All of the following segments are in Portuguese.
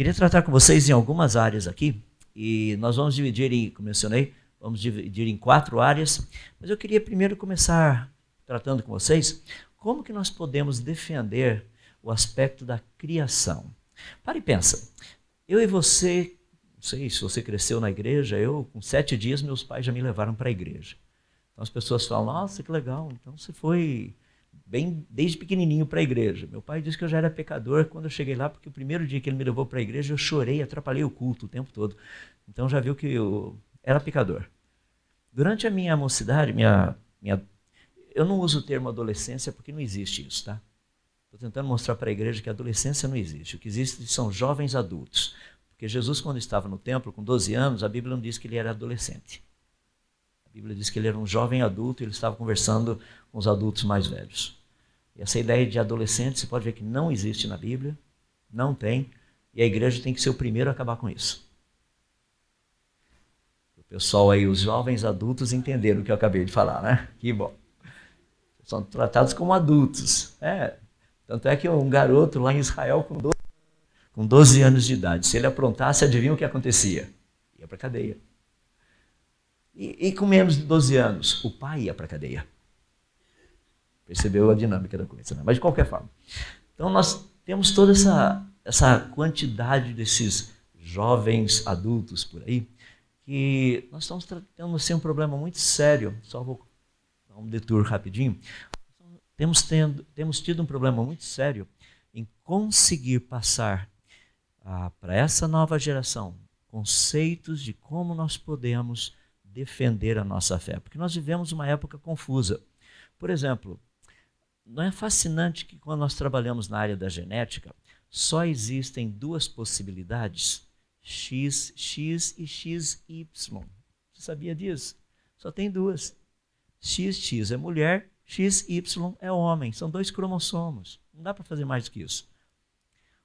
Queria tratar com vocês em algumas áreas aqui, e nós vamos dividir, em, como mencionei, vamos dividir em quatro áreas, mas eu queria primeiro começar tratando com vocês como que nós podemos defender o aspecto da criação. Para e pensa, eu e você, não sei se você cresceu na igreja, eu com sete dias meus pais já me levaram para a igreja. Então as pessoas falam, nossa, que legal, então você foi bem desde pequenininho para a igreja. Meu pai disse que eu já era pecador quando eu cheguei lá, porque o primeiro dia que ele me levou para a igreja eu chorei, atrapalhei o culto o tempo todo. Então já viu que eu era pecador. Durante a minha mocidade, minha, minha, eu não uso o termo adolescência porque não existe isso, tá? Estou tentando mostrar para a igreja que a adolescência não existe. O que existe são jovens adultos. Porque Jesus, quando estava no templo, com 12 anos, a Bíblia não diz que ele era adolescente. A Bíblia diz que ele era um jovem adulto e ele estava conversando com os adultos mais velhos. Essa ideia de adolescente, você pode ver que não existe na Bíblia, não tem, e a igreja tem que ser o primeiro a acabar com isso. O pessoal aí, os jovens adultos entenderam o que eu acabei de falar, né? Que bom. São tratados como adultos. É. Tanto é que um garoto lá em Israel com 12, com 12 anos de idade, se ele aprontasse, adivinha o que acontecia? Ia para cadeia. E, e com menos de 12 anos, o pai ia para cadeia. Percebeu a dinâmica da coisa, né? Mas de qualquer forma. Então nós temos toda essa, essa quantidade desses jovens adultos por aí, que nós estamos tratando assim, um problema muito sério. Só vou dar um detour rapidinho. Temos, tendo, temos tido um problema muito sério em conseguir passar ah, para essa nova geração conceitos de como nós podemos defender a nossa fé. Porque nós vivemos uma época confusa. Por exemplo, não é fascinante que quando nós trabalhamos na área da genética, só existem duas possibilidades, X, X e XY. Você sabia disso? Só tem duas. XX é mulher, XY é homem. São dois cromossomos. Não dá para fazer mais do que isso.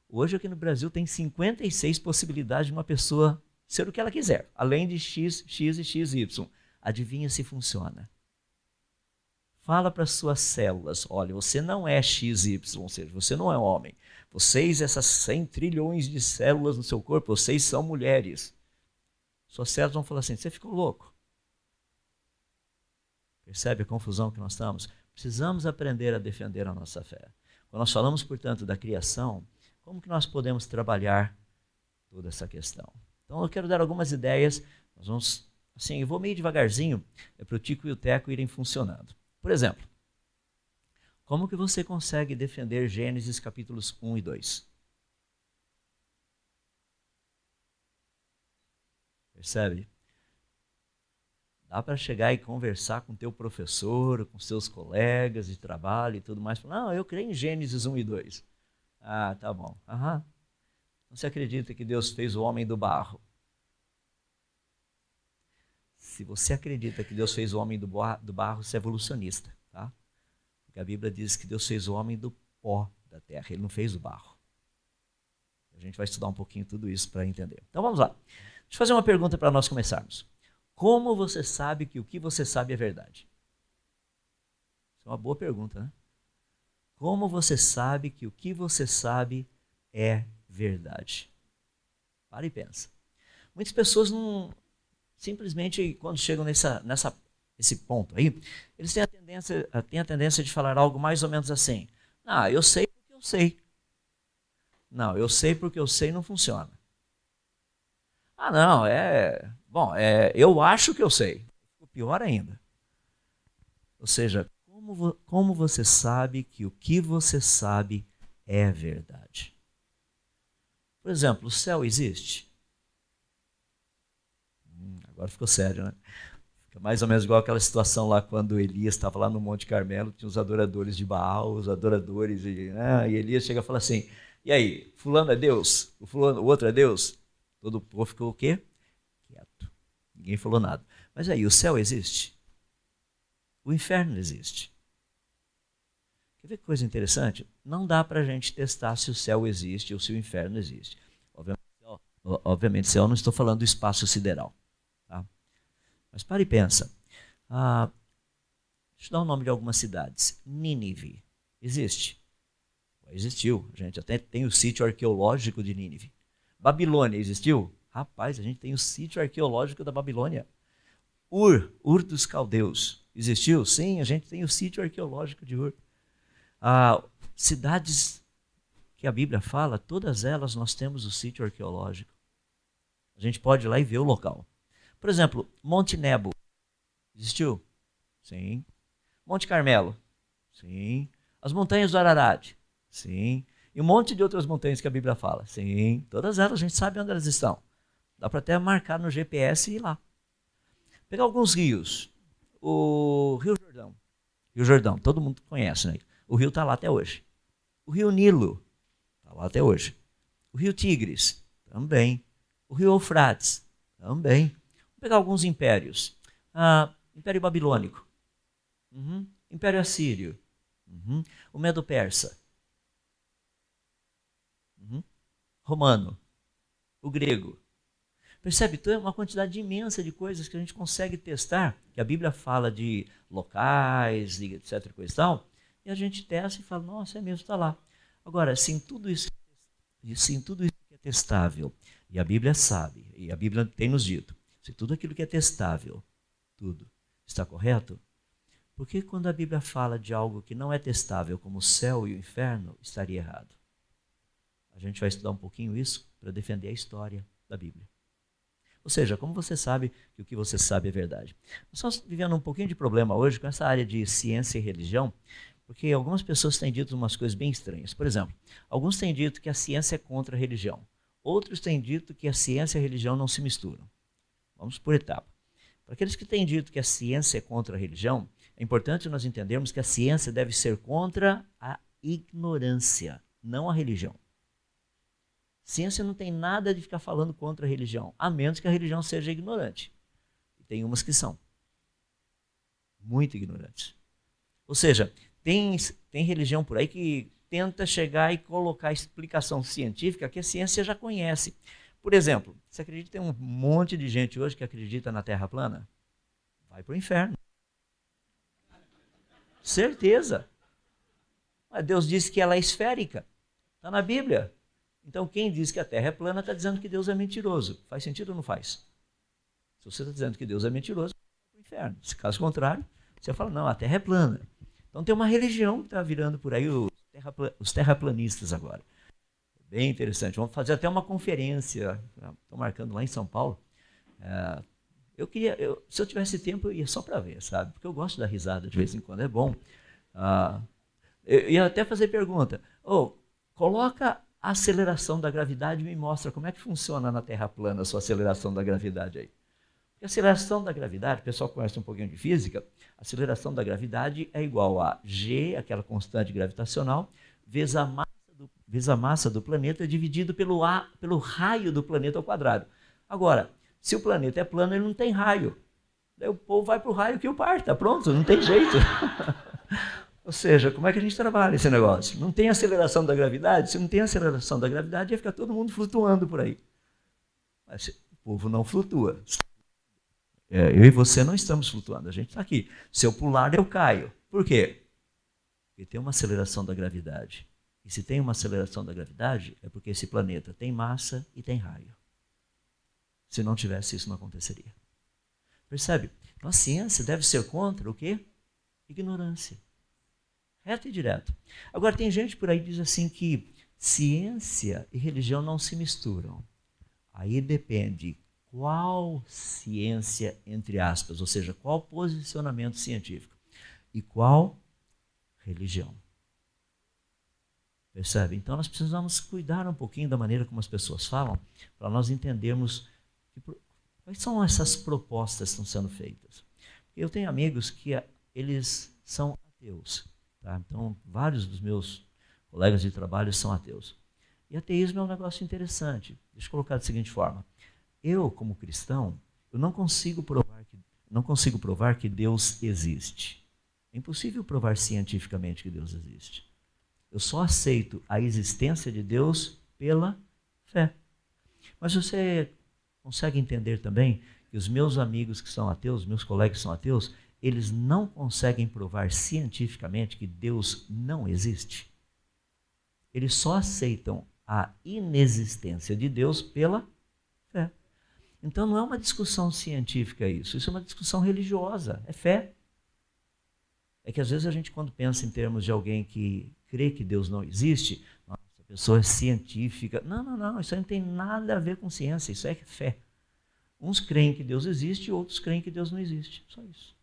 Hoje aqui no Brasil tem 56 possibilidades de uma pessoa ser o que ela quiser, além de X, X e XY. Adivinha se funciona. Fala para suas células: olha, você não é XY, ou seja, você não é homem. Vocês, essas 100 trilhões de células no seu corpo, vocês são mulheres. Suas células vão falar assim: você ficou louco. Percebe a confusão que nós estamos? Precisamos aprender a defender a nossa fé. Quando nós falamos, portanto, da criação, como que nós podemos trabalhar toda essa questão? Então, eu quero dar algumas ideias. Nós vamos, assim, eu vou meio devagarzinho, é para o Tico e o Teco irem funcionando. Por exemplo, como que você consegue defender Gênesis capítulos 1 e 2? Percebe? Dá para chegar e conversar com teu professor, com seus colegas de trabalho e tudo mais. Não, eu creio em Gênesis 1 e 2. Ah, tá bom. Aham. Você acredita que Deus fez o homem do barro? Se você acredita que Deus fez o homem do barro, você é evolucionista, tá? Porque a Bíblia diz que Deus fez o homem do pó da terra, ele não fez o barro. A gente vai estudar um pouquinho tudo isso para entender. Então vamos lá. Deixa eu fazer uma pergunta para nós começarmos. Como você sabe que o que você sabe é verdade? Isso é uma boa pergunta, né? Como você sabe que o que você sabe é verdade? Para e pensa. Muitas pessoas não, simplesmente quando chegam nessa, nessa, nesse ponto aí, eles têm a, tendência, têm a tendência de falar algo mais ou menos assim: Ah, eu sei porque eu sei. Não, eu sei porque eu sei não funciona. Ah, não, é. Bom, é, eu acho que eu sei. O pior ainda. Ou seja, como, como você sabe que o que você sabe é verdade? Por exemplo, o céu existe? Agora ficou sério, né? Fica mais ou menos igual aquela situação lá quando Elias estava lá no Monte Carmelo, tinha os adoradores de Baal, os adoradores, e, né? e Elias chega e fala assim: e aí, fulano é Deus? O, fulano, o outro é Deus? Todo o povo ficou o quê? Quieto. Ninguém falou nada. Mas aí, o céu existe? O inferno existe. Quer ver que coisa interessante? Não dá para a gente testar se o céu existe ou se o inferno existe. Obviamente, obviamente céu não estou falando do espaço sideral. Mas pare e pensa. Ah, deixa eu dar o nome de algumas cidades. Nínive. Existe? Existiu, gente. Até tem o sítio arqueológico de Nínive. Babilônia existiu? Rapaz, a gente tem o sítio arqueológico da Babilônia. Ur, Ur dos Caldeus, existiu? Sim, a gente tem o sítio arqueológico de Ur. Ah, cidades que a Bíblia fala, todas elas nós temos o sítio arqueológico. A gente pode ir lá e ver o local. Por exemplo, Monte Nebo. Existiu? Sim. Monte Carmelo. Sim. As montanhas do Ararat. Sim. E um monte de outras montanhas que a Bíblia fala. Sim. Todas elas a gente sabe onde elas estão. Dá para até marcar no GPS e ir lá. Pegar alguns rios. O Rio Jordão. Rio Jordão, todo mundo conhece, né? O rio está lá até hoje. O Rio Nilo está lá até hoje. O Rio Tigres também. O Rio Eufrates também. Pegar alguns impérios. Ah, Império Babilônico. Uhum. Império Assírio. Uhum. O Medo-Persa. Uhum. Romano. O grego. Percebe? Então é uma quantidade imensa de coisas que a gente consegue testar, que a Bíblia fala de locais, etc. Coisa e, tal, e a gente testa e fala, nossa, é mesmo, está lá. Agora, se em tudo isso, se em tudo isso que é testável, e a Bíblia sabe, e a Bíblia tem nos dito, tudo aquilo que é testável, tudo, está correto, por que quando a Bíblia fala de algo que não é testável, como o céu e o inferno, estaria errado? A gente vai estudar um pouquinho isso para defender a história da Bíblia. Ou seja, como você sabe que o que você sabe é verdade? Nós estamos vivendo um pouquinho de problema hoje com essa área de ciência e religião, porque algumas pessoas têm dito umas coisas bem estranhas. Por exemplo, alguns têm dito que a ciência é contra a religião. Outros têm dito que a ciência e a religião não se misturam. Vamos por etapa. Para aqueles que têm dito que a ciência é contra a religião, é importante nós entendermos que a ciência deve ser contra a ignorância, não a religião. Ciência não tem nada de ficar falando contra a religião, a menos que a religião seja ignorante. E tem umas que são. Muito ignorantes. Ou seja, tem, tem religião por aí que tenta chegar e colocar explicação científica que a ciência já conhece. Por exemplo, você acredita que tem um monte de gente hoje que acredita na Terra plana? Vai para o inferno. Certeza. Mas Deus disse que ela é esférica. Está na Bíblia. Então, quem diz que a Terra é plana está dizendo que Deus é mentiroso. Faz sentido ou não faz? Se você está dizendo que Deus é mentiroso, vai para o inferno. Se caso contrário, você fala, não, a Terra é plana. Então tem uma religião que está virando por aí, os, terrapla os terraplanistas agora. Bem interessante. Vamos fazer até uma conferência. Estou marcando lá em São Paulo. É, eu queria, eu, se eu tivesse tempo, eu ia só para ver, sabe? Porque eu gosto da risada de vez em quando, é bom. Ah, eu ia até fazer pergunta. Oh, coloca a aceleração da gravidade me mostra como é que funciona na Terra plana a sua aceleração da gravidade aí. Porque a aceleração da gravidade, o pessoal conhece um pouquinho de física, a aceleração da gravidade é igual a g, aquela constante gravitacional, vezes a massa vezes a massa do planeta dividido pelo, a, pelo raio do planeta ao quadrado. Agora, se o planeta é plano, ele não tem raio. Daí o povo vai para o raio que o parta, pronto, não tem jeito. Ou seja, como é que a gente trabalha esse negócio? Não tem aceleração da gravidade? Se não tem aceleração da gravidade, ia ficar todo mundo flutuando por aí. Mas o povo não flutua. É, eu e você não estamos flutuando, a gente está aqui. Se eu pular, eu caio. Por quê? Porque tem uma aceleração da gravidade. E se tem uma aceleração da gravidade, é porque esse planeta tem massa e tem raio. Se não tivesse isso, não aconteceria. Percebe? Então a ciência deve ser contra o quê? Ignorância. Reto e direto. Agora, tem gente por aí que diz assim que ciência e religião não se misturam. Aí depende qual ciência, entre aspas, ou seja, qual posicionamento científico e qual religião. Percebe? Então nós precisamos cuidar um pouquinho da maneira como as pessoas falam, para nós entendermos que, quais são essas propostas que estão sendo feitas. Eu tenho amigos que eles são ateus. Tá? Então, vários dos meus colegas de trabalho são ateus. E ateísmo é um negócio interessante. Deixa eu colocar da seguinte forma: eu, como cristão, eu não consigo provar que, não consigo provar que Deus existe. É impossível provar cientificamente que Deus existe. Eu só aceito a existência de Deus pela fé. Mas você consegue entender também que os meus amigos que são ateus, meus colegas que são ateus, eles não conseguem provar cientificamente que Deus não existe. Eles só aceitam a inexistência de Deus pela fé. Então não é uma discussão científica isso, isso é uma discussão religiosa, é fé. É que às vezes a gente, quando pensa em termos de alguém que crê que Deus não existe, nossa, pessoa é científica. Não, não, não, isso não tem nada a ver com ciência, isso é fé. Uns creem que Deus existe, outros creem que Deus não existe. Só isso.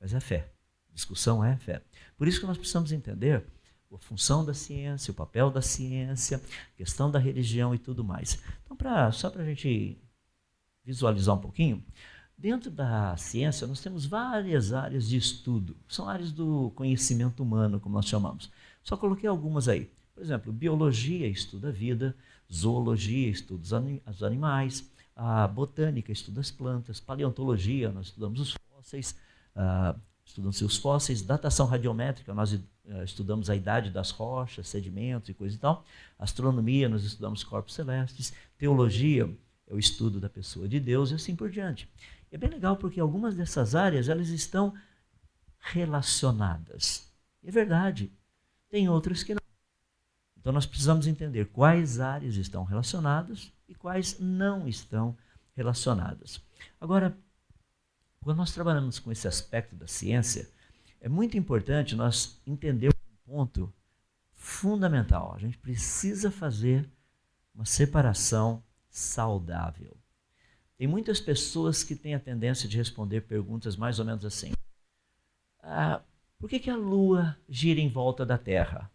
Mas é fé. Discussão é fé. Por isso que nós precisamos entender a função da ciência, o papel da ciência, a questão da religião e tudo mais. Então, pra, só para a gente visualizar um pouquinho, dentro da ciência nós temos várias áreas de estudo. São áreas do conhecimento humano, como nós chamamos. Só coloquei algumas aí. Por exemplo, biologia estuda a vida, zoologia estuda os animais, a botânica estuda as plantas, paleontologia, nós estudamos os fósseis, uh, estudam-se os fósseis, datação radiométrica, nós uh, estudamos a idade das rochas, sedimentos e coisa e tal, astronomia, nós estudamos corpos celestes, teologia é o estudo da pessoa de Deus e assim por diante. E é bem legal porque algumas dessas áreas elas estão relacionadas. É verdade. Tem outras que não. Então nós precisamos entender quais áreas estão relacionadas e quais não estão relacionadas. Agora, quando nós trabalhamos com esse aspecto da ciência, é muito importante nós entendermos um ponto fundamental. A gente precisa fazer uma separação saudável. Tem muitas pessoas que têm a tendência de responder perguntas mais ou menos assim: ah, Por que, que a Lua gira em volta da Terra?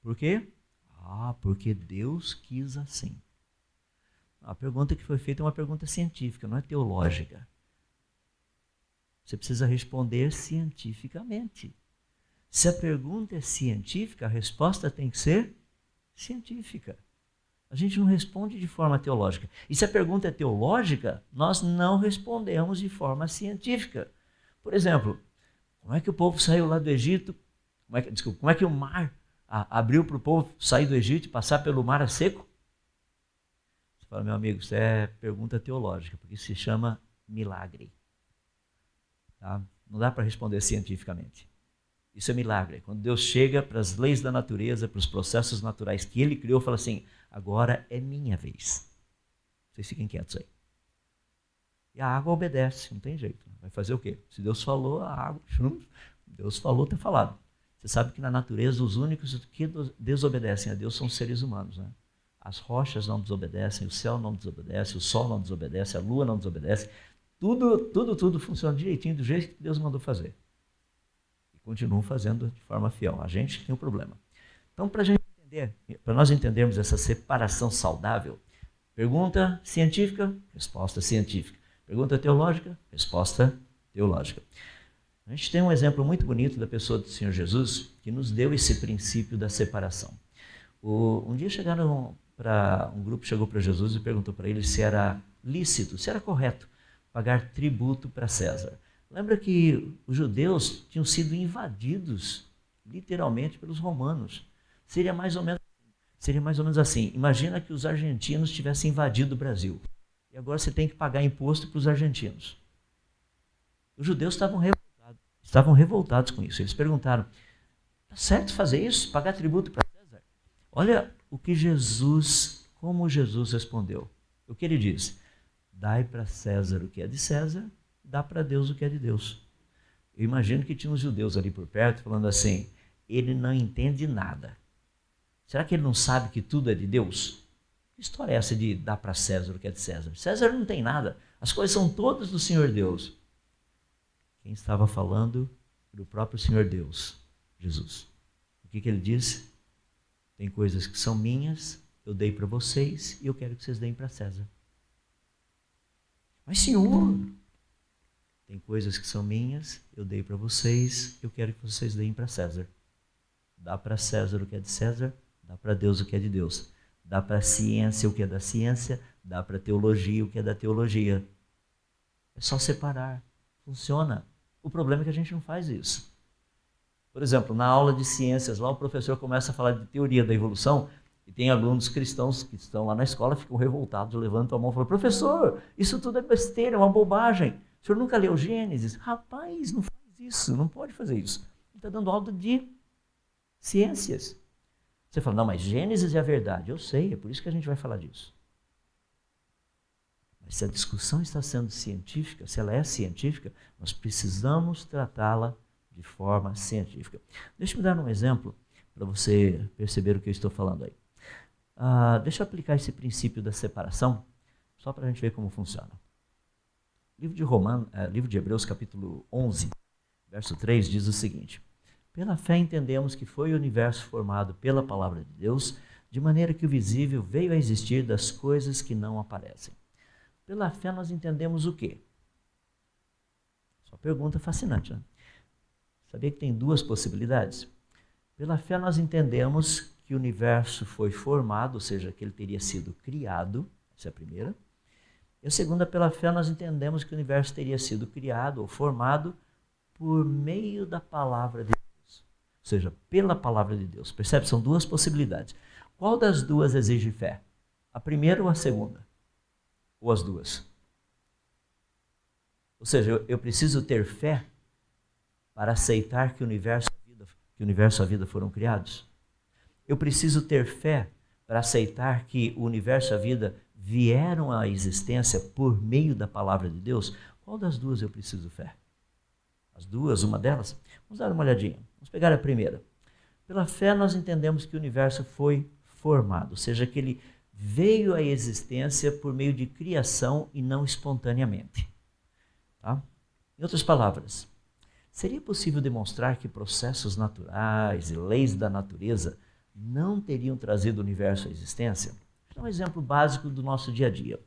Por quê? Ah, porque Deus quis assim. A pergunta que foi feita é uma pergunta científica, não é teológica. Você precisa responder cientificamente. Se a pergunta é científica, a resposta tem que ser científica. A gente não responde de forma teológica. E se a pergunta é teológica, nós não respondemos de forma científica. Por exemplo, como é que o povo saiu lá do Egito? Como é que, desculpa, como é que o mar a, abriu para o povo sair do Egito e passar pelo mar a seco? Fala, meu amigo, isso é pergunta teológica, porque isso se chama milagre. Tá? Não dá para responder cientificamente. Isso é milagre. Quando Deus chega para as leis da natureza, para os processos naturais que Ele criou, fala assim: agora é minha vez. Vocês fiquem quietos aí. E a água obedece, não tem jeito. Vai fazer o quê? Se Deus falou, a água. Deus falou, tem falado. Você sabe que na natureza os únicos que desobedecem a Deus são os seres humanos. Né? As rochas não desobedecem, o céu não desobedece, o sol não desobedece, a lua não desobedece. Tudo, tudo, tudo funciona direitinho do jeito que Deus mandou fazer. E continuam fazendo de forma fiel. A gente tem um problema. Então, para entender, para nós entendermos essa separação saudável, pergunta científica, resposta científica. Pergunta teológica, resposta teológica. A gente tem um exemplo muito bonito da pessoa do Senhor Jesus que nos deu esse princípio da separação. O, um dia chegaram para um grupo chegou para Jesus e perguntou para ele se era lícito, se era correto pagar tributo para César. Lembra que os judeus tinham sido invadidos literalmente pelos romanos. Seria mais ou menos seria mais ou menos assim. Imagina que os argentinos tivessem invadido o Brasil. E agora você tem que pagar imposto para os argentinos. Os judeus estavam revoltados, estavam revoltados com isso. Eles perguntaram: "Tá certo fazer isso? Pagar tributo para César?" Olha o que Jesus, como Jesus respondeu. O que ele diz? Dai para César o que é de César, dá para Deus o que é de Deus. Eu imagino que tinha uns judeus ali por perto falando assim: ele não entende nada. Será que ele não sabe que tudo é de Deus? Que história é essa de dar para César o que é de César? César não tem nada. As coisas são todas do Senhor Deus. Quem estava falando era o próprio Senhor Deus, Jesus. O que, que ele disse? Tem coisas que são minhas, eu dei para vocês e eu quero que vocês deem para César. Mas, Senhor, tem coisas que são minhas, eu dei para vocês, eu quero que vocês deem para César. Dá para César o que é de César, dá para Deus o que é de Deus. Dá para ciência o que é da ciência, dá para teologia o que é da teologia. É só separar. Funciona. O problema é que a gente não faz isso. Por exemplo, na aula de ciências, lá o professor começa a falar de teoria da evolução, e tem alunos cristãos que estão lá na escola, ficam revoltados, levantam a mão e falam: professor, isso tudo é besteira, é uma bobagem. O senhor nunca leu Gênesis? Rapaz, não faz isso, não pode fazer isso. Ele está dando aula de ciências. Você fala, não, mas Gênesis é a verdade. Eu sei, é por isso que a gente vai falar disso. Mas se a discussão está sendo científica, se ela é científica, nós precisamos tratá-la de forma científica. Deixa eu dar um exemplo para você perceber o que eu estou falando aí. Uh, deixa eu aplicar esse princípio da separação, só para a gente ver como funciona. Livro de, Romano, uh, livro de Hebreus, capítulo 11, verso 3, diz o seguinte: Pela fé entendemos que foi o universo formado pela palavra de Deus, de maneira que o visível veio a existir das coisas que não aparecem. Pela fé nós entendemos o quê? Só pergunta fascinante, né? Sabia que tem duas possibilidades? Pela fé nós entendemos que o universo foi formado, ou seja, que ele teria sido criado, essa é a primeira. E a segunda, pela fé nós entendemos que o universo teria sido criado ou formado por meio da palavra de. Ou seja, pela palavra de Deus. Percebe? São duas possibilidades. Qual das duas exige fé? A primeira ou a segunda? ou as duas? Ou seja, eu, eu preciso ter fé para aceitar que o universo e a vida, que o universo e a vida foram criados? Eu preciso ter fé para aceitar que o universo e a vida vieram à existência por meio da palavra de Deus? Qual das duas eu preciso fé? As duas, uma delas? Vamos dar uma olhadinha. Vamos pegar a primeira. Pela fé nós entendemos que o universo foi formado, ou seja, que ele veio à existência por meio de criação e não espontaneamente. Tá? Em outras palavras, seria possível demonstrar que processos naturais e leis da natureza não teriam trazido o universo à existência? Vou dar um exemplo básico do nosso dia a dia.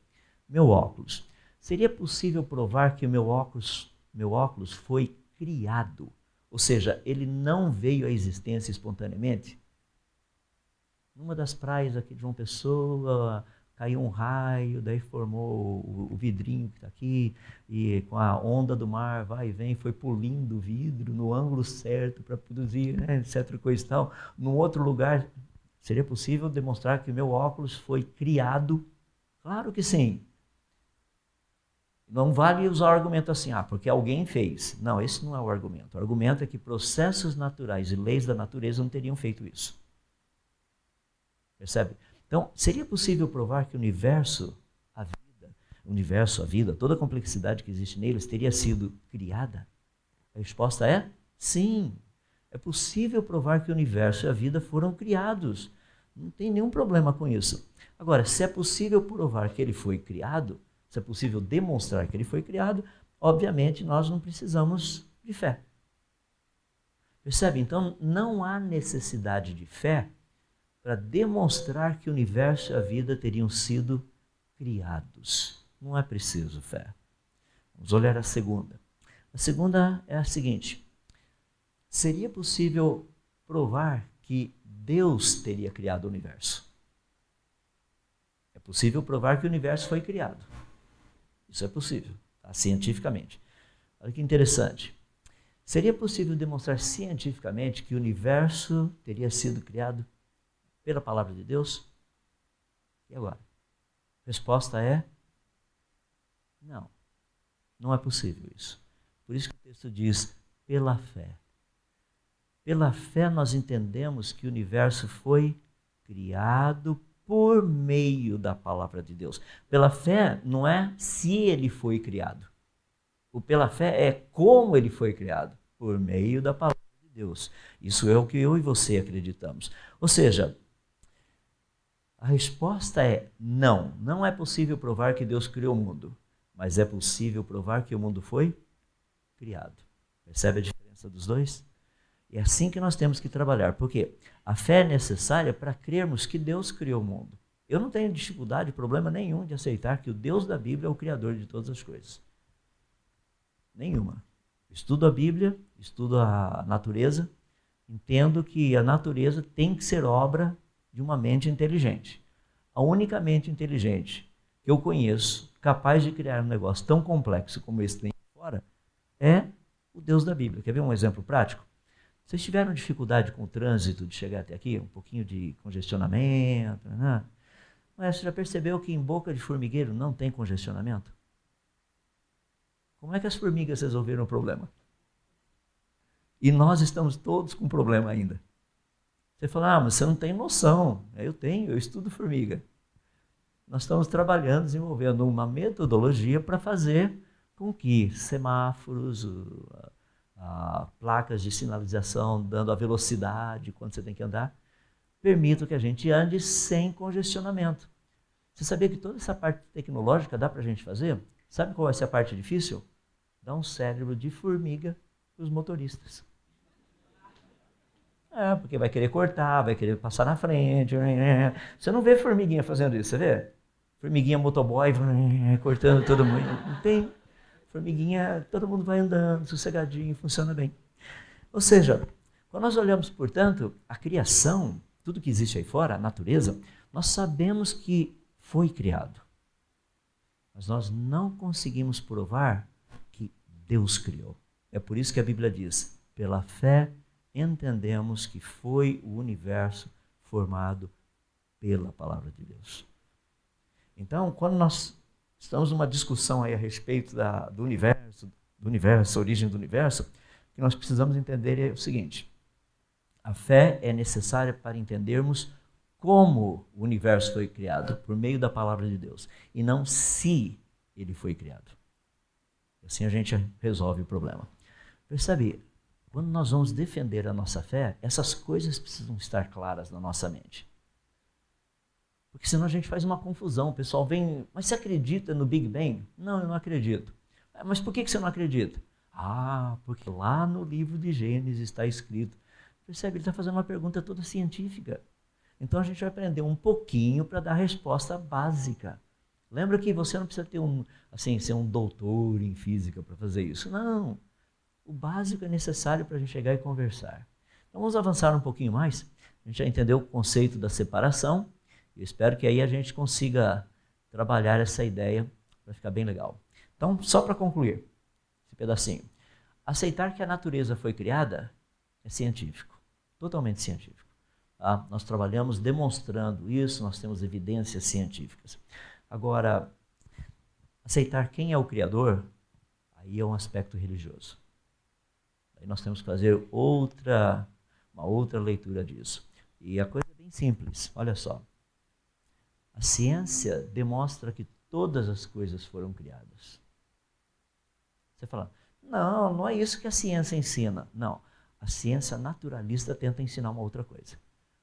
Meu óculos. Seria possível provar que o meu óculos, meu óculos foi criado? Ou seja, ele não veio à existência espontaneamente? numa das praias aqui de João Pessoa, caiu um raio, daí formou o, vidrinho que está aqui, e com a onda do mar vai e vem, foi polindo o vidro no ângulo certo para produzir, né, etc. Coisa e tal. Num outro lugar, seria possível demonstrar que o meu óculos foi criado? Claro que sim. Não vale usar o argumento assim, ah, porque alguém fez. Não, esse não é o argumento. O argumento é que processos naturais e leis da natureza não teriam feito isso. Percebe? Então, seria possível provar que o universo, a vida, o universo, a vida, toda a complexidade que existe neles teria sido criada? A resposta é sim. É possível provar que o universo e a vida foram criados. Não tem nenhum problema com isso. Agora, se é possível provar que ele foi criado, se é possível demonstrar que ele foi criado, obviamente nós não precisamos de fé. Percebe? Então, não há necessidade de fé para demonstrar que o universo e a vida teriam sido criados. Não é preciso fé. Vamos olhar a segunda. A segunda é a seguinte: seria possível provar que Deus teria criado o universo? É possível provar que o universo foi criado. Isso é possível, tá? cientificamente. Olha que interessante. Seria possível demonstrar cientificamente que o universo teria sido criado pela palavra de Deus? E agora? Resposta é não. Não é possível isso. Por isso que o texto diz pela fé. Pela fé nós entendemos que o universo foi criado por meio da palavra de Deus. Pela fé não é se ele foi criado. O pela fé é como ele foi criado, por meio da palavra de Deus. Isso é o que eu e você acreditamos. Ou seja, a resposta é não. Não é possível provar que Deus criou o mundo, mas é possível provar que o mundo foi criado. Percebe a diferença dos dois? É assim que nós temos que trabalhar, porque a fé é necessária para crermos que Deus criou o mundo. Eu não tenho dificuldade, problema nenhum de aceitar que o Deus da Bíblia é o Criador de todas as coisas. Nenhuma. Estudo a Bíblia, estudo a natureza, entendo que a natureza tem que ser obra de uma mente inteligente. A única mente inteligente que eu conheço capaz de criar um negócio tão complexo como esse tem fora é o Deus da Bíblia. Quer ver um exemplo prático? Vocês tiveram dificuldade com o trânsito de chegar até aqui? Um pouquinho de congestionamento? Né? Mas você já percebeu que em boca de formigueiro não tem congestionamento? Como é que as formigas resolveram o problema? E nós estamos todos com problema ainda. Você fala, ah, mas você não tem noção. Eu tenho, eu estudo formiga. Nós estamos trabalhando, desenvolvendo uma metodologia para fazer com que semáforos, placas de sinalização dando a velocidade quando você tem que andar, permitam que a gente ande sem congestionamento. Você sabia que toda essa parte tecnológica dá para a gente fazer? Sabe qual vai ser a parte difícil? Dar um cérebro de formiga para os motoristas. É, porque vai querer cortar, vai querer passar na frente. Você não vê formiguinha fazendo isso, você vê? Formiguinha motoboy cortando todo mundo. Não tem. Formiguinha, todo mundo vai andando, sossegadinho, funciona bem. Ou seja, quando nós olhamos, portanto, a criação, tudo que existe aí fora, a natureza, nós sabemos que foi criado. Mas nós não conseguimos provar que Deus criou. É por isso que a Bíblia diz: pela fé entendemos que foi o universo formado pela palavra de Deus. Então, quando nós estamos numa discussão aí a respeito da, do universo, do universo, origem do universo, que nós precisamos entender é o seguinte: a fé é necessária para entendermos como o universo foi criado, por meio da palavra de Deus, e não se ele foi criado. Assim a gente resolve o problema. Percebe? Quando nós vamos defender a nossa fé, essas coisas precisam estar claras na nossa mente. Porque senão a gente faz uma confusão. O pessoal vem, mas você acredita no Big Bang? Não, eu não acredito. Ah, mas por que você não acredita? Ah, porque lá no livro de Gênesis está escrito. Percebe? Ele está fazendo uma pergunta toda científica. Então a gente vai aprender um pouquinho para dar a resposta básica. Lembra que você não precisa ter um, assim, ser um doutor em física para fazer isso. Não. O básico é necessário para a gente chegar e conversar. Então vamos avançar um pouquinho mais. A gente já entendeu o conceito da separação. Eu espero que aí a gente consiga trabalhar essa ideia para ficar bem legal. Então, só para concluir esse pedacinho. Aceitar que a natureza foi criada é científico, totalmente científico. Tá? Nós trabalhamos demonstrando isso, nós temos evidências científicas. Agora, aceitar quem é o Criador, aí é um aspecto religioso. Aí nós temos que fazer outra, uma outra leitura disso. E a coisa é bem simples, olha só. A ciência demonstra que todas as coisas foram criadas. Você fala, não, não é isso que a ciência ensina. Não, a ciência naturalista tenta ensinar uma outra coisa.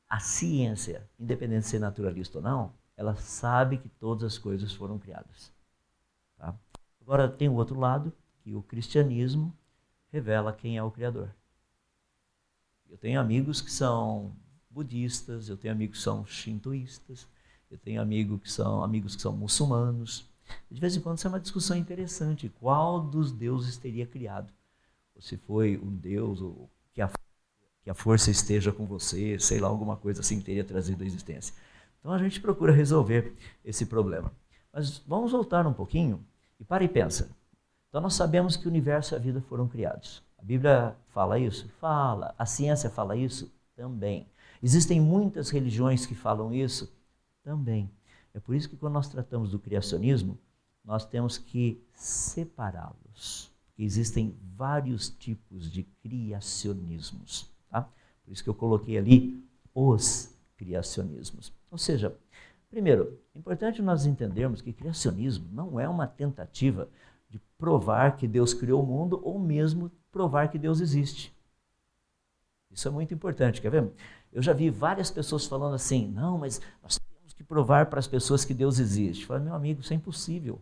A ciência, independente de ser naturalista ou não, ela sabe que todas as coisas foram criadas. Tá? Agora tem o outro lado, que o cristianismo revela quem é o Criador. Eu tenho amigos que são budistas, eu tenho amigos que são shintoístas, eu tenho amigos que são amigos que são muçulmanos. De vez em quando isso é uma discussão interessante. Qual dos deuses teria criado? Ou se foi um deus ou que a, que a força esteja com você, sei lá, alguma coisa assim teria trazido a existência. Então a gente procura resolver esse problema. Mas vamos voltar um pouquinho e para e pensa. Então nós sabemos que o universo e a vida foram criados. A Bíblia fala isso? Fala. A ciência fala isso? Também. Existem muitas religiões que falam isso? Também. É por isso que quando nós tratamos do criacionismo, nós temos que separá-los. Existem vários tipos de criacionismos. Tá? Por isso que eu coloquei ali os criacionismos. Ou seja, primeiro, é importante nós entendermos que criacionismo não é uma tentativa de provar que Deus criou o mundo ou mesmo provar que Deus existe. Isso é muito importante, quer ver? Eu já vi várias pessoas falando assim: não, mas nós que provar para as pessoas que Deus existe. Fala, meu amigo, isso é impossível.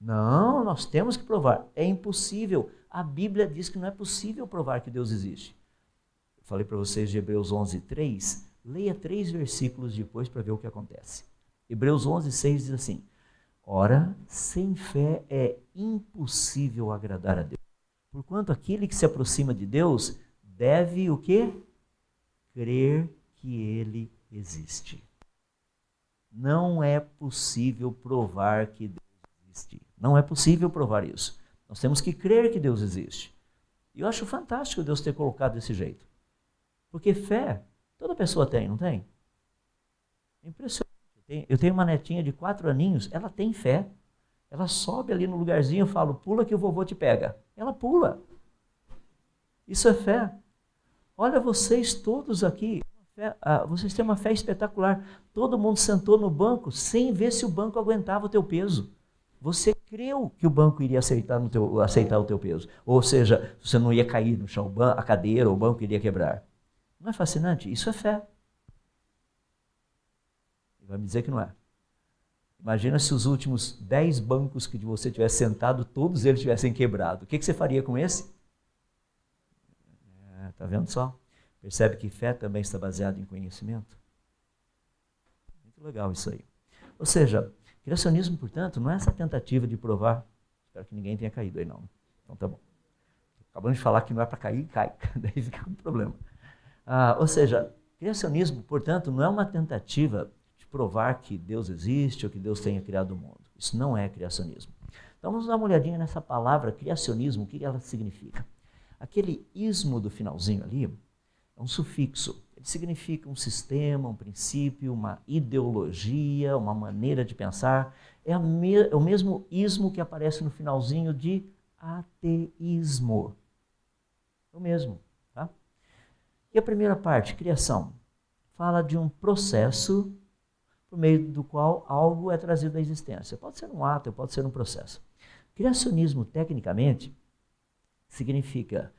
Não, nós temos que provar. É impossível. A Bíblia diz que não é possível provar que Deus existe. Eu falei para vocês de Hebreus 11, 3. Leia três versículos depois para ver o que acontece. Hebreus 11, 6 diz assim: Ora, sem fé é impossível agradar a Deus. Porquanto aquele que se aproxima de Deus deve o quê? Crer que ele existe. Não é possível provar que Deus existe. Não é possível provar isso. Nós temos que crer que Deus existe. E eu acho fantástico Deus ter colocado desse jeito. Porque fé, toda pessoa tem, não tem? É impressionante. Eu tenho uma netinha de quatro aninhos, ela tem fé. Ela sobe ali no lugarzinho, eu falo, pula que o vovô te pega. Ela pula. Isso é fé. Olha vocês todos aqui, Fé, ah, vocês têm uma fé espetacular. Todo mundo sentou no banco sem ver se o banco aguentava o teu peso. Você creu que o banco iria aceitar, no teu, aceitar o teu peso. Ou seja, você não ia cair no chão, a cadeira ou o banco iria quebrar. Não é fascinante? Isso é fé. Vai me dizer que não é. Imagina se os últimos dez bancos que você tivesse sentado, todos eles tivessem quebrado. O que, que você faria com esse? É, tá vendo só? Percebe que fé também está baseada em conhecimento? Muito legal isso aí. Ou seja, criacionismo, portanto, não é essa tentativa de provar. Espero que ninguém tenha caído aí, não. Então tá bom. Acabamos de falar que não é para cair, cai. Daí fica um problema. Ah, ou seja, criacionismo, portanto, não é uma tentativa provar que Deus existe ou que Deus tenha criado o mundo. Isso não é criacionismo. Então vamos dar uma olhadinha nessa palavra criacionismo, o que ela significa. Aquele ismo do finalzinho ali é um sufixo. Ele significa um sistema, um princípio, uma ideologia, uma maneira de pensar. É, me, é o mesmo ismo que aparece no finalzinho de ateísmo. É o mesmo. Tá? E a primeira parte, criação, fala de um processo por meio do qual algo é trazido à existência. Pode ser um ato, pode ser um processo. Criacionismo, tecnicamente, significa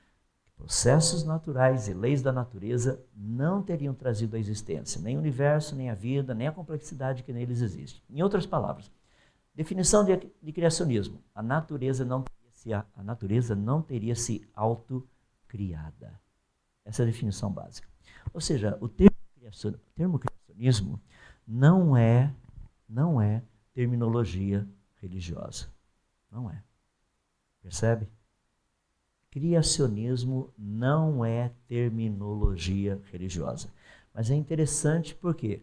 processos naturais e leis da natureza não teriam trazido à existência nem o universo, nem a vida, nem a complexidade que neles existe. Em outras palavras, definição de, de criacionismo: a natureza não teria se, a natureza não teria se autocriada. Essa é a definição básica. Ou seja, o termo, termo criacionismo não é, não é terminologia religiosa. Não é. Percebe? Criacionismo não é terminologia religiosa. Mas é interessante porque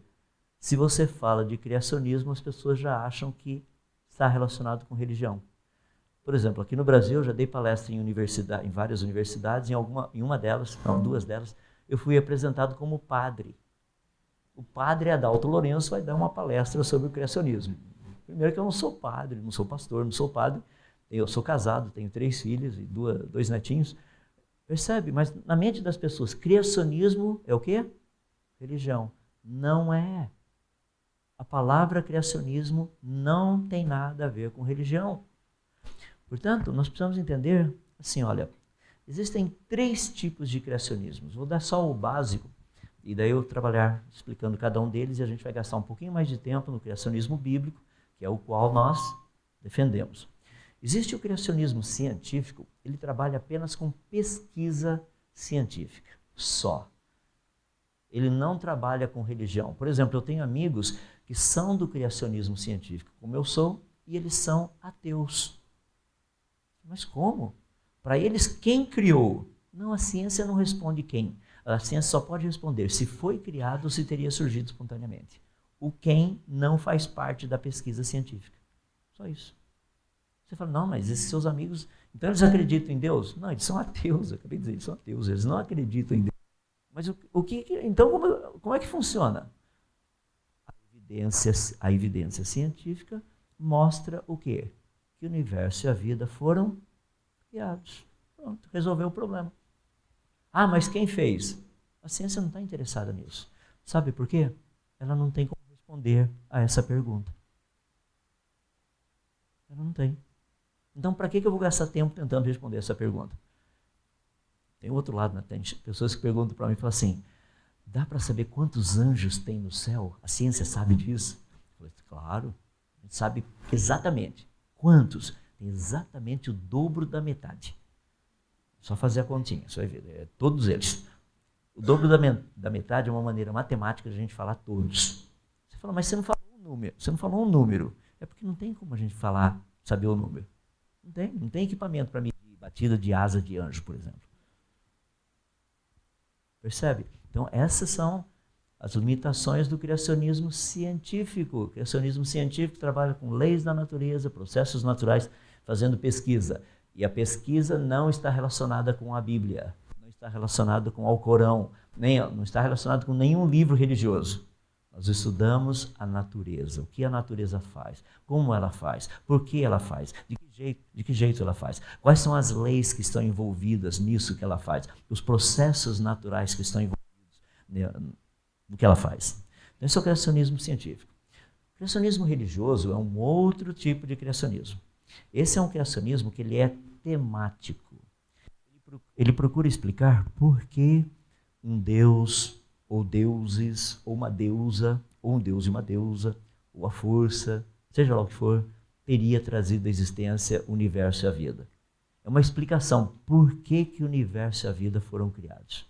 se você fala de criacionismo, as pessoas já acham que está relacionado com religião. Por exemplo, aqui no Brasil eu já dei palestra em, universidade, em várias universidades, em, alguma, em uma delas, não, duas delas, eu fui apresentado como padre o padre Adalto Lourenço vai dar uma palestra sobre o criacionismo. Primeiro que eu não sou padre, não sou pastor, não sou padre. Eu sou casado, tenho três filhos e duas, dois netinhos. Percebe? Mas na mente das pessoas, criacionismo é o quê? Religião. Não é. A palavra criacionismo não tem nada a ver com religião. Portanto, nós precisamos entender assim, olha, existem três tipos de criacionismos. Vou dar só o básico e daí eu trabalhar explicando cada um deles e a gente vai gastar um pouquinho mais de tempo no criacionismo bíblico, que é o qual nós defendemos. Existe o criacionismo científico, ele trabalha apenas com pesquisa científica, só. Ele não trabalha com religião. Por exemplo, eu tenho amigos que são do criacionismo científico, como eu sou, e eles são ateus. Mas como? Para eles, quem criou? Não, a ciência não responde quem. A ciência só pode responder se foi criado ou se teria surgido espontaneamente. O quem não faz parte da pesquisa científica. Só isso. Você fala, não, mas esses seus amigos, então eles acreditam em Deus? Não, eles são ateus, eu acabei de dizer, eles são ateus, eles não acreditam em Deus. Mas o, o que, então como, como é que funciona? A evidência, a evidência científica mostra o quê? Que o universo e a vida foram criados. Pronto, resolveu o problema. Ah, mas quem fez? A ciência não está interessada nisso. Sabe por quê? Ela não tem como responder a essa pergunta. Ela não tem. Então, para que eu vou gastar tempo tentando responder essa pergunta? Tem outro lado, né? tem pessoas que perguntam para mim e falam assim: dá para saber quantos anjos tem no céu? A ciência sabe disso? Eu claro, a gente sabe exatamente. Quantos? Tem exatamente o dobro da metade. Só fazer a continha, você vai ver. É, todos eles. O dobro da, da metade é uma maneira matemática de a gente falar todos. Você fala, mas você não falou um número. Você não falou um número. É porque não tem como a gente falar, saber o número. Não tem, não tem equipamento para medir batida de asa de anjo, por exemplo. Percebe? Então, essas são as limitações do criacionismo científico. O criacionismo científico trabalha com leis da natureza, processos naturais, fazendo pesquisa. E a pesquisa não está relacionada com a Bíblia, não está relacionada com o Alcorão, nem, não está relacionada com nenhum livro religioso. Nós estudamos a natureza, o que a natureza faz, como ela faz, por que ela faz, de jeito, de que jeito ela faz, quais são as leis que estão envolvidas nisso que ela faz, os processos naturais que estão envolvidos do que ela faz. Então, esse é o criacionismo científico. O criacionismo religioso é um outro tipo de criacionismo. Esse é um criacionismo que ele é temático. Ele procura explicar por que um Deus, ou deuses, ou uma deusa, ou um Deus e uma deusa, ou a força, seja lá o que for, teria trazido à existência o universo e a vida. É uma explicação por que, que o universo e a vida foram criados.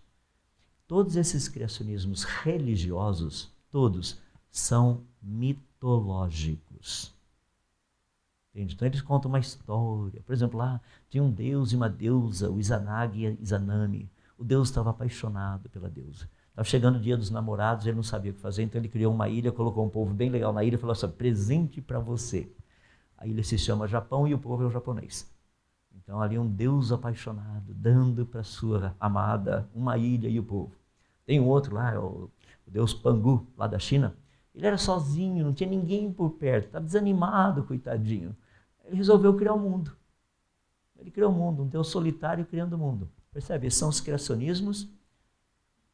Todos esses criacionismos religiosos, todos, são mitológicos. Entende? Então eles contam uma história. Por exemplo, lá tinha um deus e uma deusa, o Izanagi e Izanami. O deus estava apaixonado pela deusa. Estava chegando o dia dos namorados, ele não sabia o que fazer, então ele criou uma ilha, colocou um povo bem legal na ilha e falou assim: presente para você. A ilha se chama Japão e o povo é o japonês. Então ali um Deus apaixonado, dando para sua amada uma ilha e o povo. Tem um outro lá, o, o Deus Pangu, lá da China. Ele era sozinho, não tinha ninguém por perto, estava desanimado, coitadinho. Ele resolveu criar o mundo. Ele criou o mundo, um Deus solitário criando o mundo. Percebe? São os criacionismos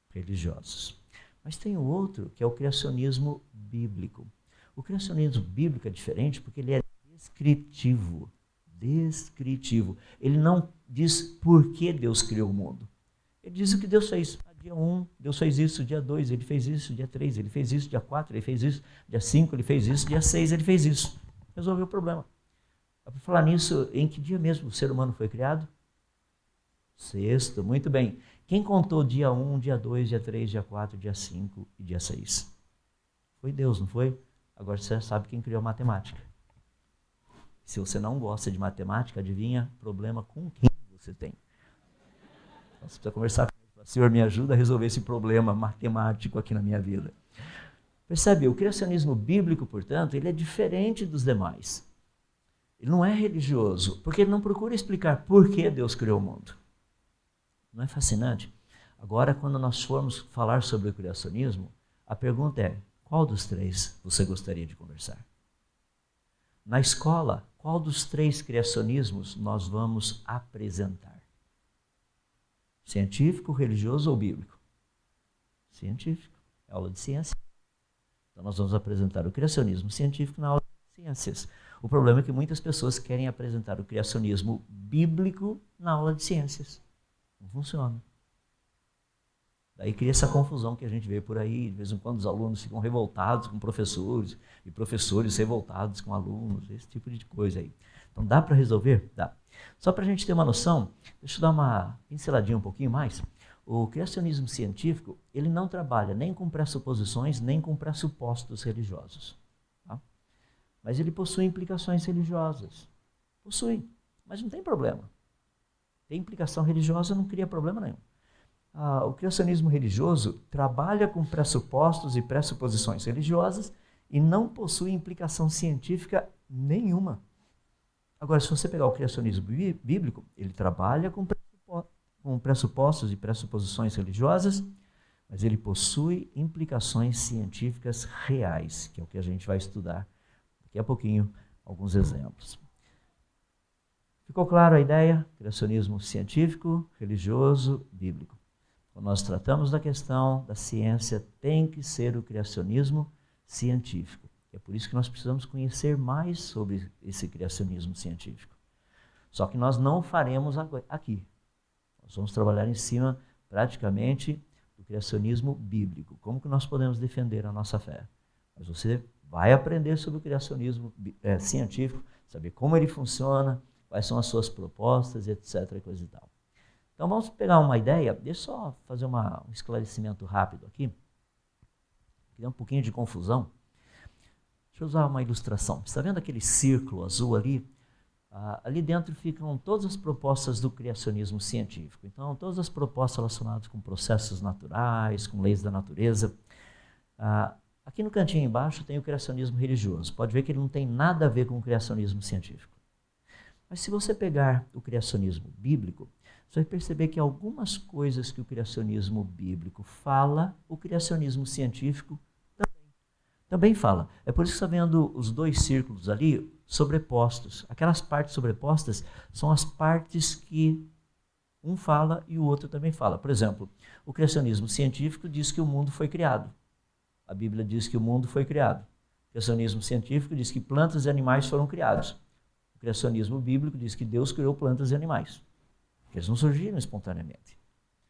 religiosos. Mas tem o outro, que é o criacionismo bíblico. O criacionismo bíblico é diferente porque ele é descritivo. Descritivo. Ele não diz por que Deus criou o mundo. Ele diz o que Deus fez. Ah, dia 1, um, Deus fez isso. Dia 2, ele fez isso. Dia 3, ele fez isso. Dia 4, ele fez isso. Dia 5, ele fez isso. Dia 6, ele fez isso. Resolveu o problema. Para falar nisso, em que dia mesmo o ser humano foi criado? Sexto, muito bem. Quem contou dia 1, dia 2, dia 3, dia 4, dia 5 e dia 6? Foi Deus, não foi? Agora você sabe quem criou a matemática. Se você não gosta de matemática, adivinha? Problema com quem você tem. Então, você precisa conversar com ele. Senhor, me ajuda a resolver esse problema matemático aqui na minha vida. Percebe? O criacionismo bíblico, portanto, ele é diferente dos demais. Ele não é religioso, porque ele não procura explicar por que Deus criou o mundo. Não é fascinante? Agora, quando nós formos falar sobre o criacionismo, a pergunta é: qual dos três você gostaria de conversar? Na escola, qual dos três criacionismos nós vamos apresentar? Científico, religioso ou bíblico? Científico. É aula de ciência. Então, nós vamos apresentar o criacionismo científico na aula de ciências. O problema é que muitas pessoas querem apresentar o criacionismo bíblico na aula de ciências. Não funciona. Daí cria essa confusão que a gente vê por aí. De vez em quando os alunos ficam revoltados com professores e professores revoltados com alunos, esse tipo de coisa aí. Então dá para resolver? Dá. Só para a gente ter uma noção, deixa eu dar uma pinceladinha um pouquinho mais. O criacionismo científico, ele não trabalha nem com pressuposições, nem com pressupostos religiosos. Tá? Mas ele possui implicações religiosas. Possui, mas não tem problema tem implicação religiosa, não cria problema nenhum. Ah, o criacionismo religioso trabalha com pressupostos e pressuposições religiosas e não possui implicação científica nenhuma. Agora, se você pegar o criacionismo bíblico, ele trabalha com pressupostos e pressuposições religiosas, mas ele possui implicações científicas reais, que é o que a gente vai estudar daqui a pouquinho, alguns exemplos. Ficou claro a ideia? Criacionismo científico, religioso, bíblico. Quando nós tratamos da questão da ciência, tem que ser o criacionismo científico. É por isso que nós precisamos conhecer mais sobre esse criacionismo científico. Só que nós não faremos aqui. Nós vamos trabalhar em cima, praticamente, do criacionismo bíblico. Como que nós podemos defender a nossa fé? Mas você vai aprender sobre o criacionismo é, científico, saber como ele funciona, quais são as suas propostas, etc. E coisa e tal. Então vamos pegar uma ideia, deixa eu só fazer uma, um esclarecimento rápido aqui, dá um pouquinho de confusão. Deixa eu usar uma ilustração. Está vendo aquele círculo azul ali? Ah, ali dentro ficam todas as propostas do criacionismo científico. Então, todas as propostas relacionadas com processos naturais, com leis da natureza. Ah, aqui no cantinho embaixo tem o criacionismo religioso. Pode ver que ele não tem nada a ver com o criacionismo científico. Mas se você pegar o criacionismo bíblico, você vai perceber que algumas coisas que o criacionismo bíblico fala, o criacionismo científico também, também fala. É por isso que está vendo os dois círculos ali sobrepostos. Aquelas partes sobrepostas são as partes que um fala e o outro também fala. Por exemplo, o criacionismo científico diz que o mundo foi criado. a Bíblia diz que o mundo foi criado. O criacionismo científico diz que plantas e animais foram criados. O criacionismo bíblico diz que Deus criou plantas e animais. Eles não surgiram espontaneamente.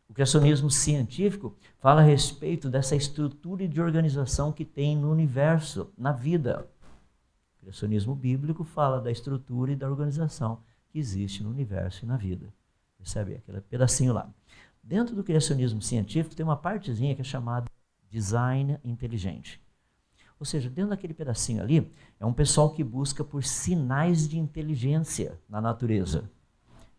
O criacionismo científico fala a respeito dessa estrutura de organização que tem no universo, na vida. O criacionismo bíblico fala da estrutura e da organização que existe no universo e na vida. Percebe? Aquele pedacinho lá. Dentro do criacionismo científico tem uma partezinha que é chamada design inteligente. Ou seja, dentro daquele pedacinho ali, é um pessoal que busca por sinais de inteligência na natureza.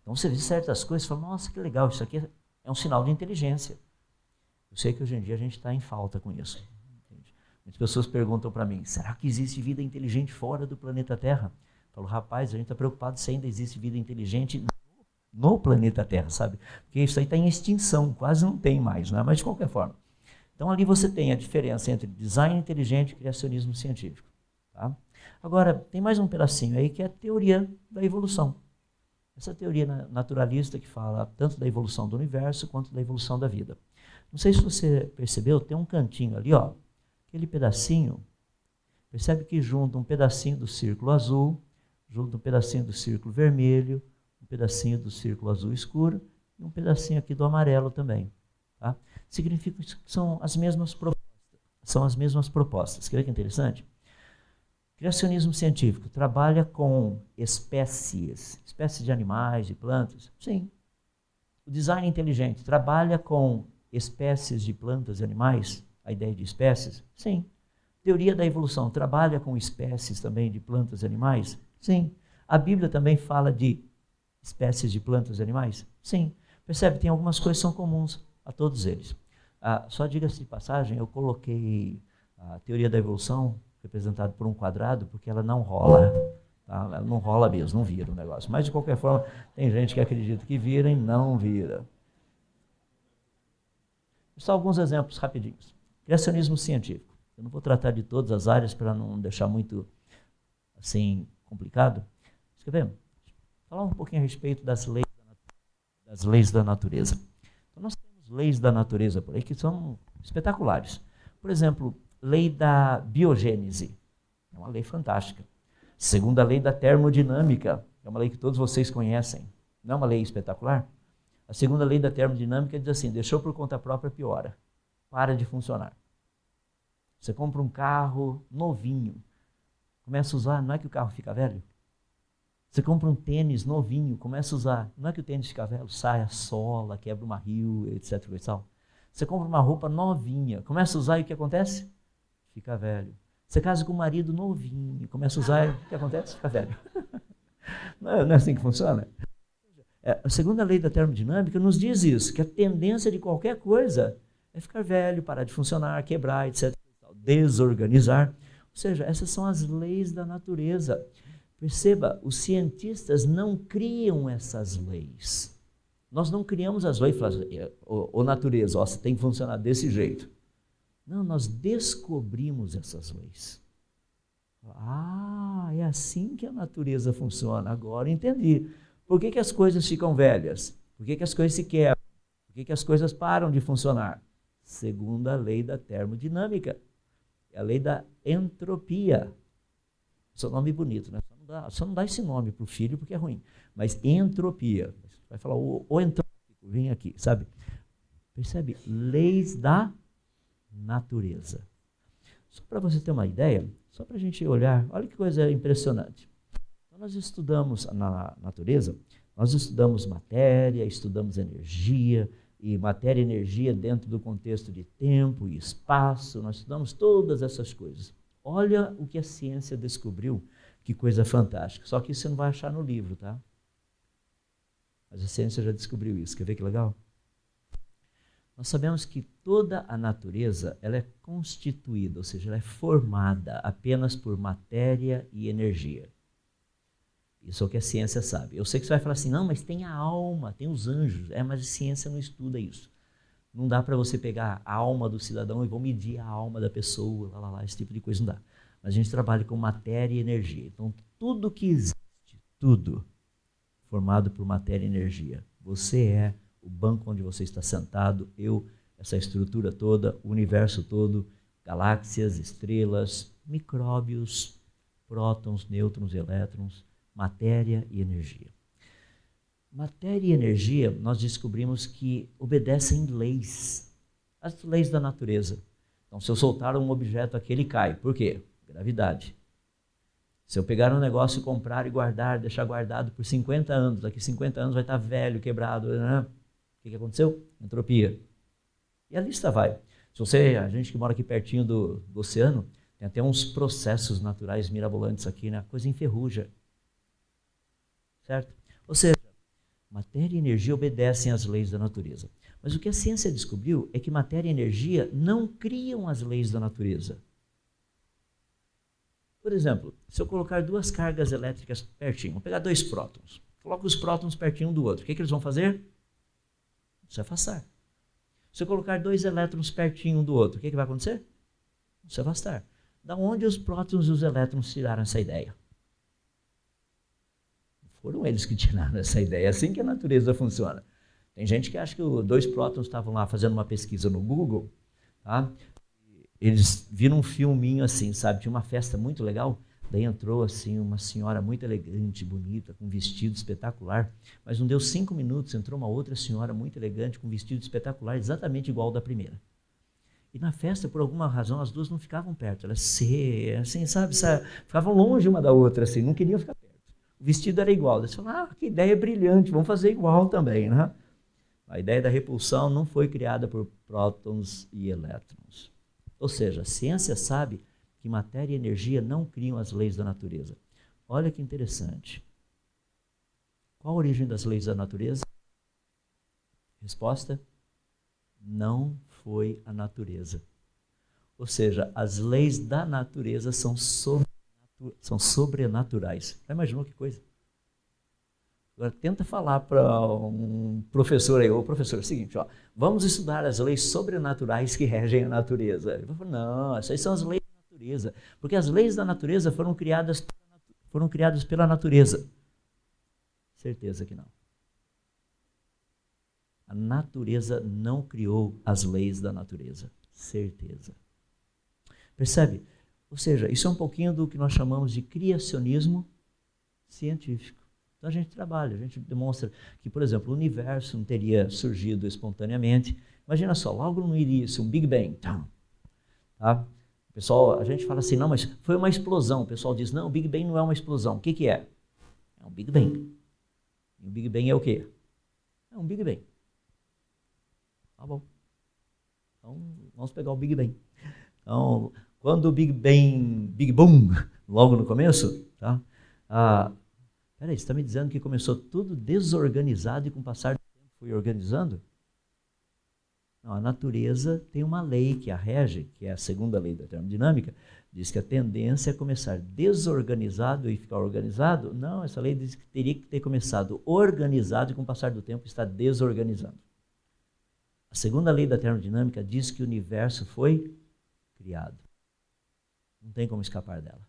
Então você vê certas coisas e fala, nossa, que legal, isso aqui é um sinal de inteligência. Eu sei que hoje em dia a gente está em falta com isso. Entende? Muitas pessoas perguntam para mim, será que existe vida inteligente fora do planeta Terra? Eu falo, rapaz, a gente está preocupado se ainda existe vida inteligente no planeta Terra, sabe? Porque isso aí está em extinção, quase não tem mais, né? mas de qualquer forma. Então ali você tem a diferença entre design inteligente e criacionismo científico. Tá? Agora, tem mais um pedacinho aí que é a teoria da evolução. Essa teoria naturalista que fala tanto da evolução do universo quanto da evolução da vida. Não sei se você percebeu, tem um cantinho ali, ó, aquele pedacinho. Percebe que junta um pedacinho do círculo azul, junta um pedacinho do círculo vermelho, um pedacinho do círculo azul escuro e um pedacinho aqui do amarelo também. Tá? Significa que são as mesmas propostas. São as mesmas propostas. Quer ver que interessante? Criacionismo científico trabalha com espécies, espécies de animais, de plantas? Sim. O design inteligente trabalha com espécies de plantas e animais? A ideia de espécies? Sim. Teoria da evolução trabalha com espécies também de plantas e animais? Sim. A Bíblia também fala de espécies de plantas e animais? Sim. Percebe? Tem algumas coisas que são comuns a todos eles. Ah, só diga-se de passagem, eu coloquei a teoria da evolução representada por um quadrado porque ela não rola. Tá? Ela não rola mesmo, não vira o negócio. Mas, de qualquer forma, tem gente que acredita que vira e não vira. Só alguns exemplos rapidinhos. Criacionismo científico. Eu não vou tratar de todas as áreas para não deixar muito assim complicado. Ver? Falar um pouquinho a respeito das leis da, das leis da natureza. Então, nós temos leis da natureza por aí que são espetaculares. Por exemplo, lei da biogênese. É uma lei fantástica. Segunda lei da termodinâmica. É uma lei que todos vocês conhecem. Não é uma lei espetacular? A segunda lei da termodinâmica diz assim: deixou por conta própria, piora. Para de funcionar. Você compra um carro novinho, começa a usar, não é que o carro fica velho? Você compra um tênis novinho, começa a usar. Não é que o tênis fica velho, sai a sola, quebra uma rio, etc. Você compra uma roupa novinha, começa a usar e o que acontece? Fica velho. Você casa com um marido novinho, começa a usar o que acontece? Fica velho. Não é, não é assim que funciona? É, a segunda lei da termodinâmica nos diz isso, que a tendência de qualquer coisa é ficar velho, parar de funcionar, quebrar, etc. Desorganizar. Ou seja, essas são as leis da natureza. Perceba, os cientistas não criam essas leis. Nós não criamos as leis, ou, natureza, ó, você tem que funcionar desse jeito. Não, nós descobrimos essas leis. Ah, é assim que a natureza funciona. Agora entendi. Por que, que as coisas ficam velhas? Por que, que as coisas se quebram? Por que, que as coisas param de funcionar? Segundo a lei da termodinâmica. É a lei da entropia. Seu nome bonito, né? dá, só não dá esse nome para o filho porque é ruim. Mas entropia. Vai falar o, o entrópico, vem aqui, sabe? Percebe? Leis da natureza. Só para você ter uma ideia, só para a gente olhar, olha que coisa impressionante. Então, nós estudamos na natureza, nós estudamos matéria, estudamos energia, e matéria e energia dentro do contexto de tempo e espaço, nós estudamos todas essas coisas. Olha o que a ciência descobriu que coisa fantástica. Só que isso você não vai achar no livro, tá? Mas a ciência já descobriu isso. Quer ver que legal? Nós sabemos que toda a natureza ela é constituída, ou seja, ela é formada apenas por matéria e energia. Isso é o que a ciência sabe. Eu sei que você vai falar assim, não, mas tem a alma, tem os anjos. É, mas a ciência não estuda isso. Não dá para você pegar a alma do cidadão e vou medir a alma da pessoa, lá, lá, lá, esse tipo de coisa não dá. Mas a gente trabalha com matéria e energia. Então, tudo que existe, tudo, formado por matéria e energia. Você é o banco onde você está sentado, eu, essa estrutura toda, o universo todo, galáxias, estrelas, micróbios, prótons, nêutrons, elétrons, matéria e energia. Matéria e energia, nós descobrimos que obedecem leis, as leis da natureza. Então, se eu soltar um objeto aqui, ele cai. Por quê? Gravidade. Se eu pegar um negócio e comprar e guardar, deixar guardado por 50 anos, daqui 50 anos vai estar velho, quebrado. Né? O que, que aconteceu? Entropia. E a lista vai. Se você, a gente que mora aqui pertinho do, do oceano, tem até uns processos naturais mirabolantes aqui, né? A coisa enferruja. Certo? Ou seja, matéria e energia obedecem às leis da natureza. Mas o que a ciência descobriu é que matéria e energia não criam as leis da natureza. Por exemplo, se eu colocar duas cargas elétricas pertinho, vou pegar dois prótons, coloco os prótons pertinho um do outro, o que, que eles vão fazer? Se afastar. Se eu colocar dois elétrons pertinho um do outro, o que, que vai acontecer? Se afastar. Da onde os prótons e os elétrons tiraram essa ideia? Foram eles que tiraram essa ideia. É assim que a natureza funciona. Tem gente que acha que dois prótons estavam lá fazendo uma pesquisa no Google, tá? Eles viram um filminho assim, sabe? Tinha uma festa muito legal. Daí entrou assim uma senhora muito elegante, bonita, com um vestido espetacular. Mas não deu cinco minutos, entrou uma outra senhora muito elegante, com um vestido espetacular, exatamente igual ao da primeira. E na festa, por alguma razão, as duas não ficavam perto. Elas se, assim, sabe, sabe, ficavam longe uma da outra, assim, não queriam ficar perto. O vestido era igual. Eles falaram, ah, que ideia brilhante, vamos fazer igual também, né? A ideia da repulsão não foi criada por prótons e elétrons. Ou seja, a ciência sabe que matéria e energia não criam as leis da natureza. Olha que interessante. Qual a origem das leis da natureza? Resposta: não foi a natureza. Ou seja, as leis da natureza são, são sobrenaturais. Já imaginou que coisa? Agora tenta falar para um professor aí, ô professor, é o seguinte, ó, vamos estudar as leis sobrenaturais que regem a natureza. Ele falou, não, essas são as leis natureza, porque as leis da natureza foram criadas, foram criadas pela natureza. Certeza que não. A natureza não criou as leis da natureza. Certeza. Percebe? Ou seja, isso é um pouquinho do que nós chamamos de criacionismo científico. Então a gente trabalha, a gente demonstra que, por exemplo, o universo não teria surgido espontaneamente. Imagina só, logo no início, um Big Bang. Tá? Pessoal, a gente fala assim, não, mas foi uma explosão. O pessoal diz, não, o Big Bang não é uma explosão. O que, que é? É um Big Bang. E o Big Bang é o quê? É um Big Bang. Tá bom. Então, vamos pegar o Big Bang. Então, quando o Big Bang, Big Boom, logo no começo, tá? Ah, peraí, você está me dizendo que começou tudo desorganizado e com o passar do tempo foi organizando? Não, a natureza tem uma lei que a rege, que é a segunda lei da termodinâmica, diz que a tendência é começar desorganizado e ficar organizado. Não, essa lei diz que teria que ter começado organizado e com o passar do tempo está desorganizando. A segunda lei da termodinâmica diz que o universo foi criado. Não tem como escapar dela.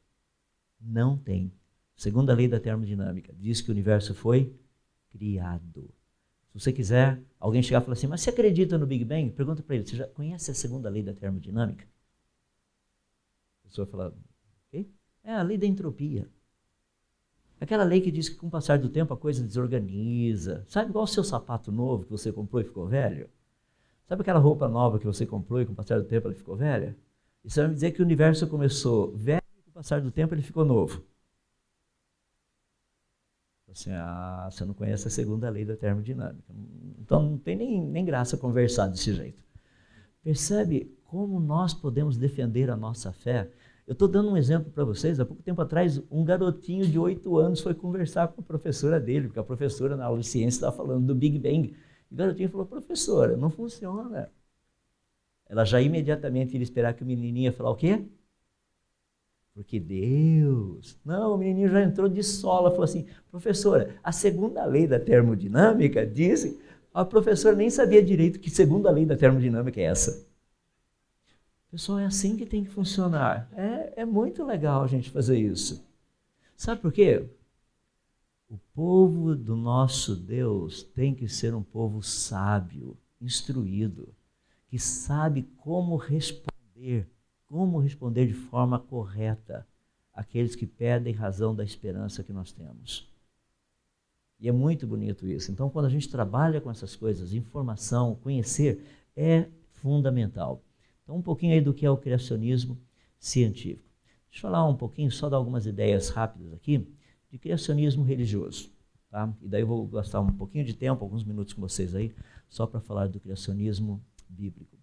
Não tem. A segunda lei da termodinâmica diz que o universo foi criado. Se você quiser, alguém chegar e falar assim, mas você acredita no Big Bang? Pergunta para ele, você já conhece a segunda lei da termodinâmica? A pessoa fala, okay? é a lei da entropia. Aquela lei que diz que com o passar do tempo a coisa desorganiza. Sabe igual o seu sapato novo que você comprou e ficou velho? Sabe aquela roupa nova que você comprou e com o passar do tempo ela ficou velha? Isso vai me dizer que o universo começou velho e com o passar do tempo ele ficou novo. Assim, ah, você não conhece a segunda lei da termodinâmica. Então não tem nem, nem graça conversar desse jeito. Percebe como nós podemos defender a nossa fé? Eu estou dando um exemplo para vocês. Há pouco tempo atrás, um garotinho de oito anos foi conversar com a professora dele, porque a professora na aula de ciência estava falando do Big Bang. E o garotinho falou, professora, não funciona. Ela já imediatamente iria esperar que o menininho ia falar o quê? Porque Deus. Não, o menininho já entrou de sola, falou assim: professora, a segunda lei da termodinâmica diz. A professora nem sabia direito que segunda lei da termodinâmica é essa. Pessoal, é assim que tem que funcionar. É, é muito legal a gente fazer isso. Sabe por quê? O povo do nosso Deus tem que ser um povo sábio, instruído, que sabe como responder, como responder de forma correta aqueles que pedem razão da esperança que nós temos. E é muito bonito isso. Então, quando a gente trabalha com essas coisas, informação, conhecer, é fundamental. Então, um pouquinho aí do que é o criacionismo científico. Deixa eu falar um pouquinho, só dar algumas ideias rápidas aqui, de criacionismo religioso. Tá? E daí eu vou gastar um pouquinho de tempo, alguns minutos com vocês aí, só para falar do criacionismo bíblico.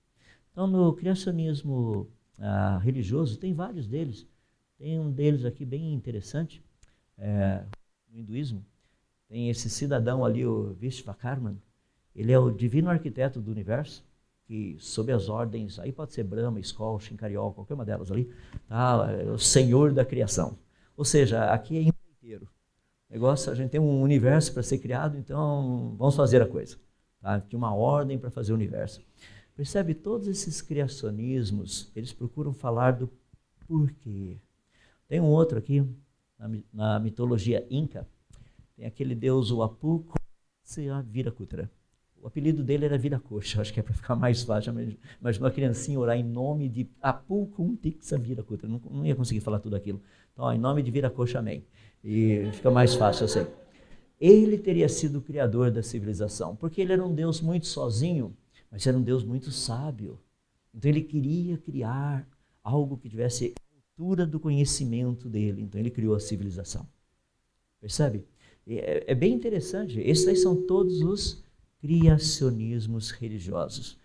Então, no criacionismo ah, religioso, tem vários deles. Tem um deles aqui bem interessante, é, no hinduísmo. Tem esse cidadão ali, o Vishvakarman. Ele é o divino arquiteto do universo, que sob as ordens, aí pode ser Brahma, Skol, Shinkariol, qualquer uma delas ali, tá? é o senhor da criação. Ou seja, aqui é inteiro. Negócio, a gente tem um universo para ser criado, então vamos fazer a coisa. Tá? Tinha uma ordem para fazer o universo. Percebe? Todos esses criacionismos, eles procuram falar do porquê. Tem um outro aqui, na, na mitologia inca, tem aquele deus, o Apu Viracutra. O apelido dele era Viracoxa, acho que é para ficar mais fácil. Imagina uma criancinha orar em nome de Apu Kuntixa Viracutra. Não, não ia conseguir falar tudo aquilo. Então, ó, em nome de Viracoxa, amém. E fica mais fácil, eu sei. Ele teria sido o criador da civilização, porque ele era um Deus muito sozinho, mas era um Deus muito sábio. Então ele queria criar algo que tivesse altura do conhecimento dele. Então ele criou a civilização. Percebe? É, é bem interessante. Esses aí são todos os criacionismos religiosos.